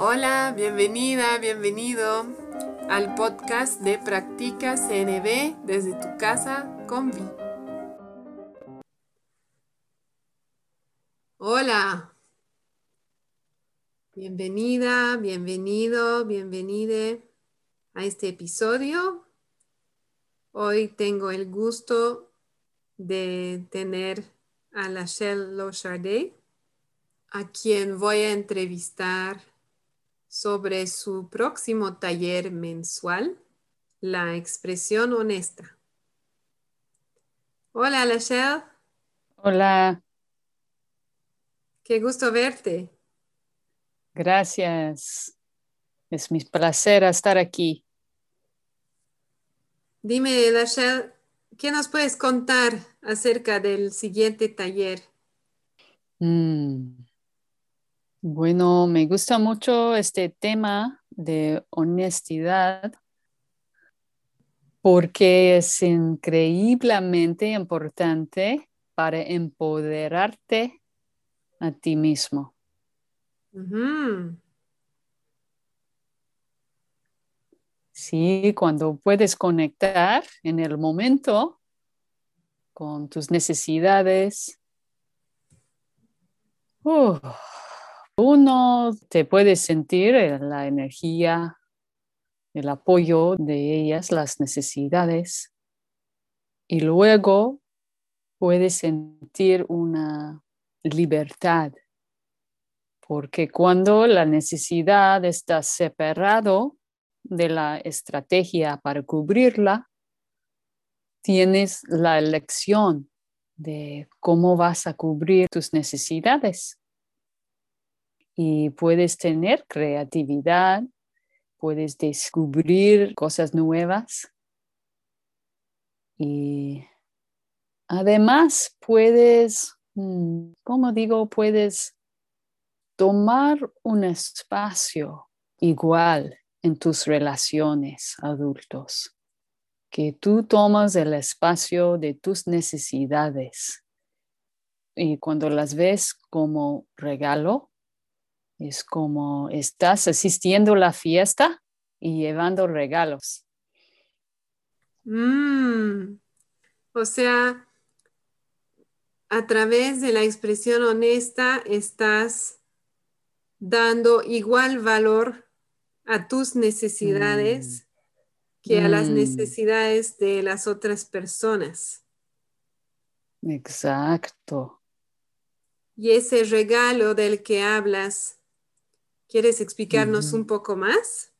Hola, bienvenida, bienvenido al podcast de Practica CNB desde tu casa con Vi. Hola, bienvenida, bienvenido, bienvenide a este episodio. Hoy tengo el gusto de tener a la Lochardet, a quien voy a entrevistar sobre su próximo taller mensual, la expresión honesta. Hola, Lachelle. Hola. Qué gusto verte. Gracias. Es mi placer estar aquí. Dime, Lachelle, ¿qué nos puedes contar acerca del siguiente taller? Mm. Bueno, me gusta mucho este tema de honestidad porque es increíblemente importante para empoderarte a ti mismo. Sí, cuando puedes conectar en el momento con tus necesidades. Uno te puede sentir la energía, el apoyo de ellas, las necesidades, y luego puedes sentir una libertad, porque cuando la necesidad está separado de la estrategia para cubrirla, tienes la elección de cómo vas a cubrir tus necesidades y puedes tener creatividad, puedes descubrir cosas nuevas. Y además puedes, mm, como digo, puedes tomar un espacio igual en tus relaciones adultos, que tú tomas el espacio de tus necesidades. Y cuando las ves como regalo, es como estás asistiendo a la fiesta y llevando regalos. Mm. o sea, a través de la expresión honesta estás dando igual valor a tus necesidades mm. que a las mm. necesidades de las otras personas. Exacto. Y ese regalo del que hablas ¿Quieres explicarnos un poco más?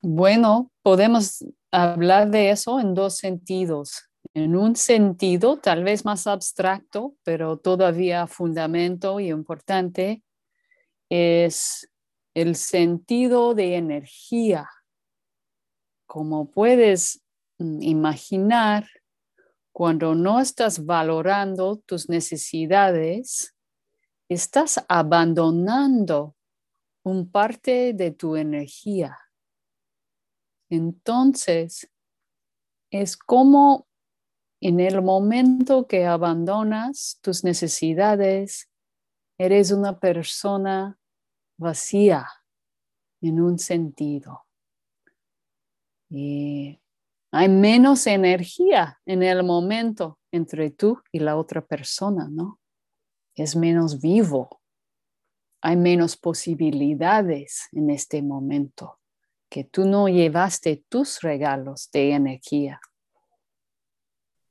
Bueno, podemos hablar de eso en dos sentidos. En un sentido, tal vez más abstracto, pero todavía fundamento y importante, es el sentido de energía. Como puedes mm, imaginar, cuando no estás valorando tus necesidades, estás abandonando un parte de tu energía. Entonces, es como en el momento que abandonas tus necesidades, eres una persona vacía en un sentido. Y hay menos energía en el momento entre tú y la otra persona, ¿no? Es menos vivo. Hay menos posibilidades en este momento que tú no llevaste tus regalos de energía,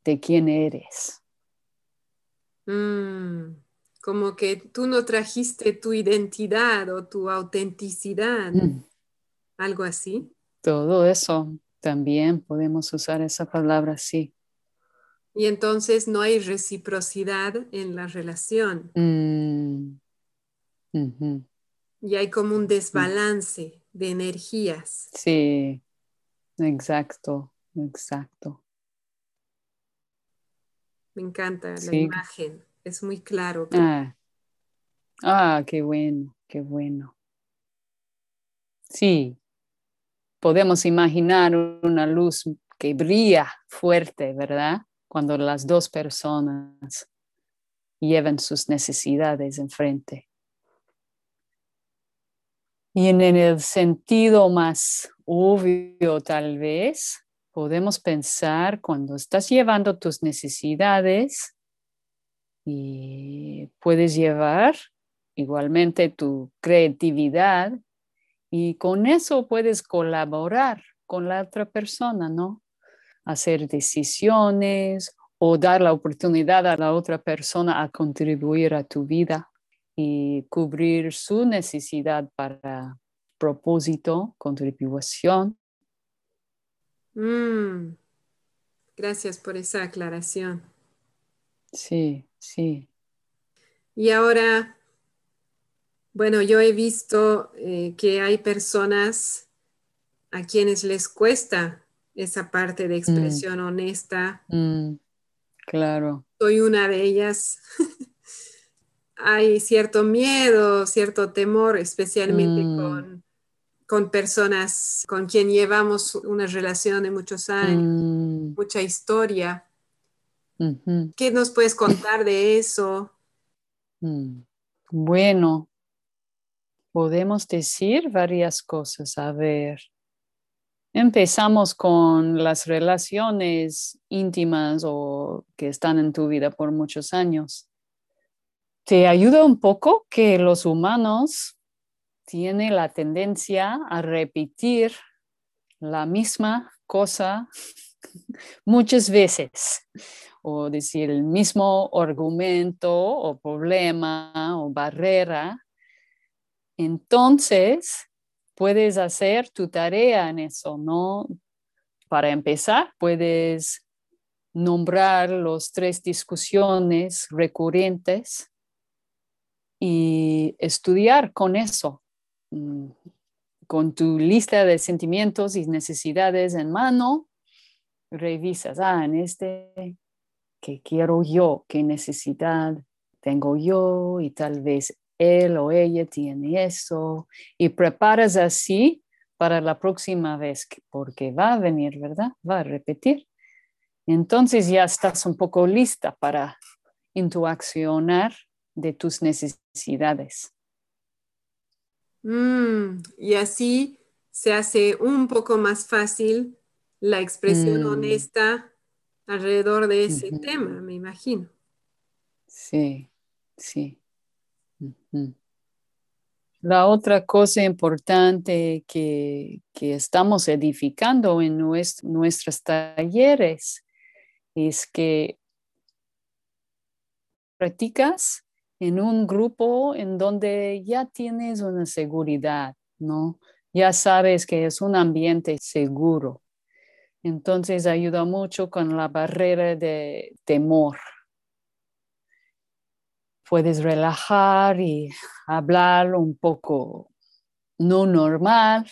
de quién eres. Mm, como que tú no trajiste tu identidad o tu autenticidad, mm. algo así. Todo eso también podemos usar esa palabra, sí. Y entonces no hay reciprocidad en la relación. Mm. Y hay como un desbalance de energías. Sí, exacto, exacto. Me encanta la imagen, es muy claro. Ah. ah, qué bueno, qué bueno. Sí, podemos imaginar una luz que brilla fuerte, ¿verdad? Cuando las dos personas llevan sus necesidades enfrente. Y en el sentido más obvio tal vez, podemos pensar cuando estás llevando tus necesidades y puedes llevar igualmente tu creatividad y con eso puedes colaborar con la otra persona, ¿no? Hacer decisiones o dar la oportunidad a la otra persona a contribuir a tu vida y cubrir su necesidad para propósito, contribución. Mm. Gracias por esa aclaración. Sí, sí. Y ahora, bueno, yo he visto eh, que hay personas a quienes les cuesta esa parte de mm. expresión honesta. Mm. Claro. Soy una de ellas. hay cierto miedo, cierto temor, especialmente mm. con, con, personas con quien llevamos una relación de muchos años, mucha historia. ¿Qué nos puedes contar de eso? Bueno, podemos decir varias cosas. A ver, empezamos con las relaciones íntimas o que están en tu vida por muchos años te ayuda un poco que los humanos tienen la tendencia a repetir la misma cosa muchas veces o decir el mismo argumento o problema o barrera. Entonces, puedes hacer tu tarea en eso, ¿no? Para empezar, puedes nombrar los tres discusiones recurrentes y estudiar con eso, mm, con tu lista de sentimientos y necesidades en mano, revisas, ah, en este, ¿qué quiero yo? ¿Qué necesidad tengo yo? Y tal vez él o ella tiene eso. Y preparas así para la próxima vez, porque va a venir, ¿verdad? Va a repetir. Entonces ya estás un poco lista para interaccionar de tus necesidades. Mm, y así se hace un poco más fácil la expresión mm. honesta alrededor de ese tema, me imagino. Sí, sí. La otra cosa importante que, estamos edificando en nuestros talleres es que practicas en un grupo en donde ya tienes una seguridad, ¿no? Ya sabes que es un ambiente seguro. Entonces ayuda mucho con la barrera de temor. Puedes relajar y hablar un poco no normal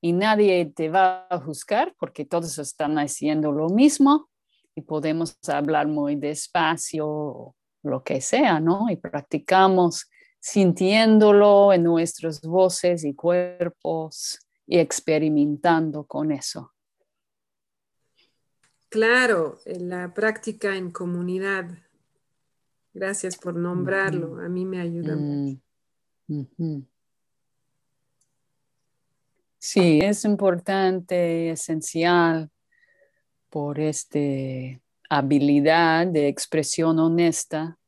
y nadie te va a juzgar porque todos están haciendo lo mismo y podemos hablar muy despacio lo que sea, ¿no? Y practicamos sintiéndolo en nuestras voces y cuerpos y experimentando con eso. Claro, la práctica en comunidad. Gracias por nombrarlo. A mí me ayuda mm. mucho. Sí, es importante, esencial por este habilidad de expresión honesta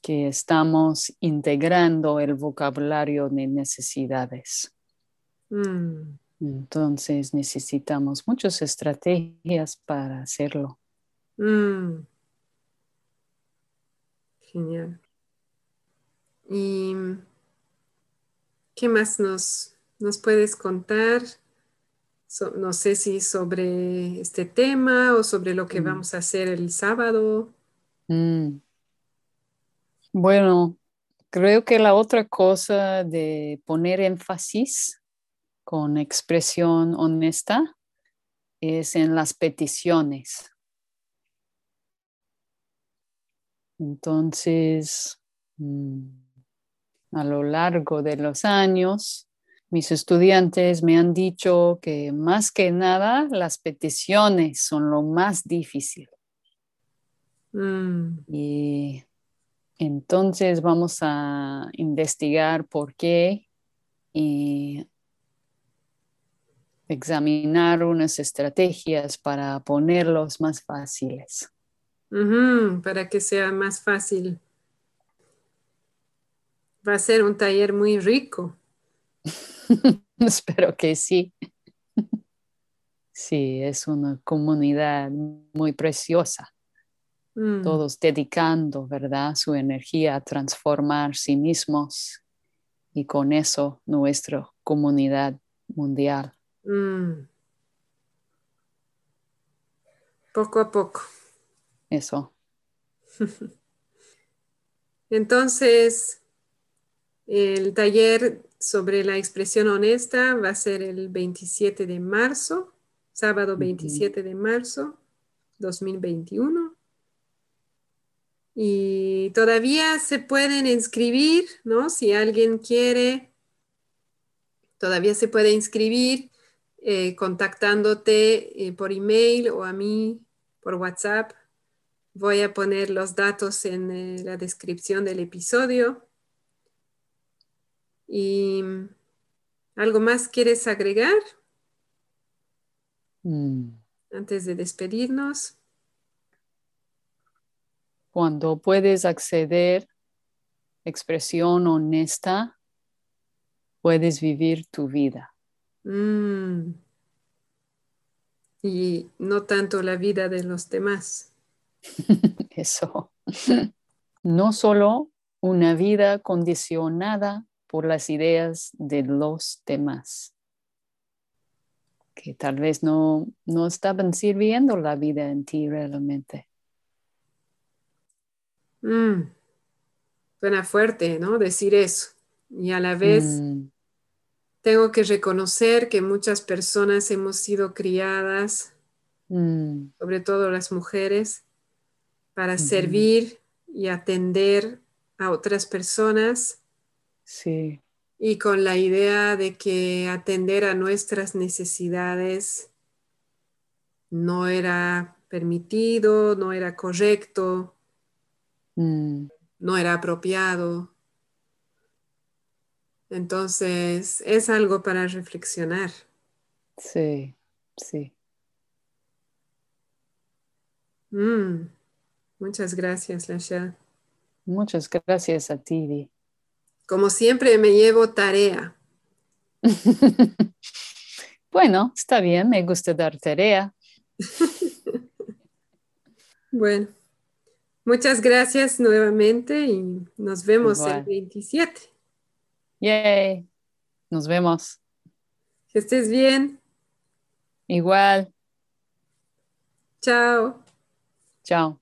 que estamos integrando el vocabulario de necesidades. Mm. Entonces necesitamos muchas estrategias para hacerlo. Mm. Genial. ¿Y qué más nos, nos puedes contar? no sé si sobre este tema o sobre lo que mm. vamos a hacer el sábado. Mm. Bueno, creo que la otra cosa de poner énfasis con expresión honesta es en las peticiones. Entonces, mm, a lo largo de los años, mis estudiantes me han dicho que más que nada las peticiones son lo más difícil. Mm. Y entonces vamos a investigar por qué y examinar unas estrategias para ponerlos más fáciles. Para que sea más fácil. Va a ser un taller muy rico. Espero que sí. Sí, es una comunidad muy preciosa. Mm. Todos dedicando, ¿verdad? Su energía a transformar sí mismos y con eso nuestra comunidad mundial. Mm. Poco a poco. Eso. Entonces, el taller sobre la expresión honesta va a ser el 27 de marzo, sábado 27 de marzo 2021. Y todavía se pueden inscribir, ¿no? Si alguien quiere, todavía se puede inscribir eh, contactándote eh, por email o a mí por WhatsApp. Voy a poner los datos en eh, la descripción del episodio. ¿Y algo más quieres agregar? Mm. Antes de despedirnos. Cuando puedes acceder expresión honesta, puedes vivir tu vida. Mm. Y no tanto la vida de los demás. Eso. No solo una vida condicionada por las ideas de los demás, que tal vez no, no estaban sirviendo la vida en ti realmente. Mm. Suena fuerte, ¿no? Decir eso. Y a la vez mm. tengo que reconocer que muchas personas hemos sido criadas, mm. sobre todo las mujeres, para servir y atender a otras personas Sí. Y con la idea de que atender a nuestras necesidades no era permitido, no era correcto, mm. no era apropiado. Entonces, es algo para reflexionar. Sí, sí. Mm. Muchas gracias, Lasha. Muchas gracias a ti, como siempre me llevo tarea. bueno, está bien, me gusta dar tarea. bueno, muchas gracias nuevamente y nos vemos el 27. Yay, nos vemos. Que estés bien. Igual. Chao. Chao.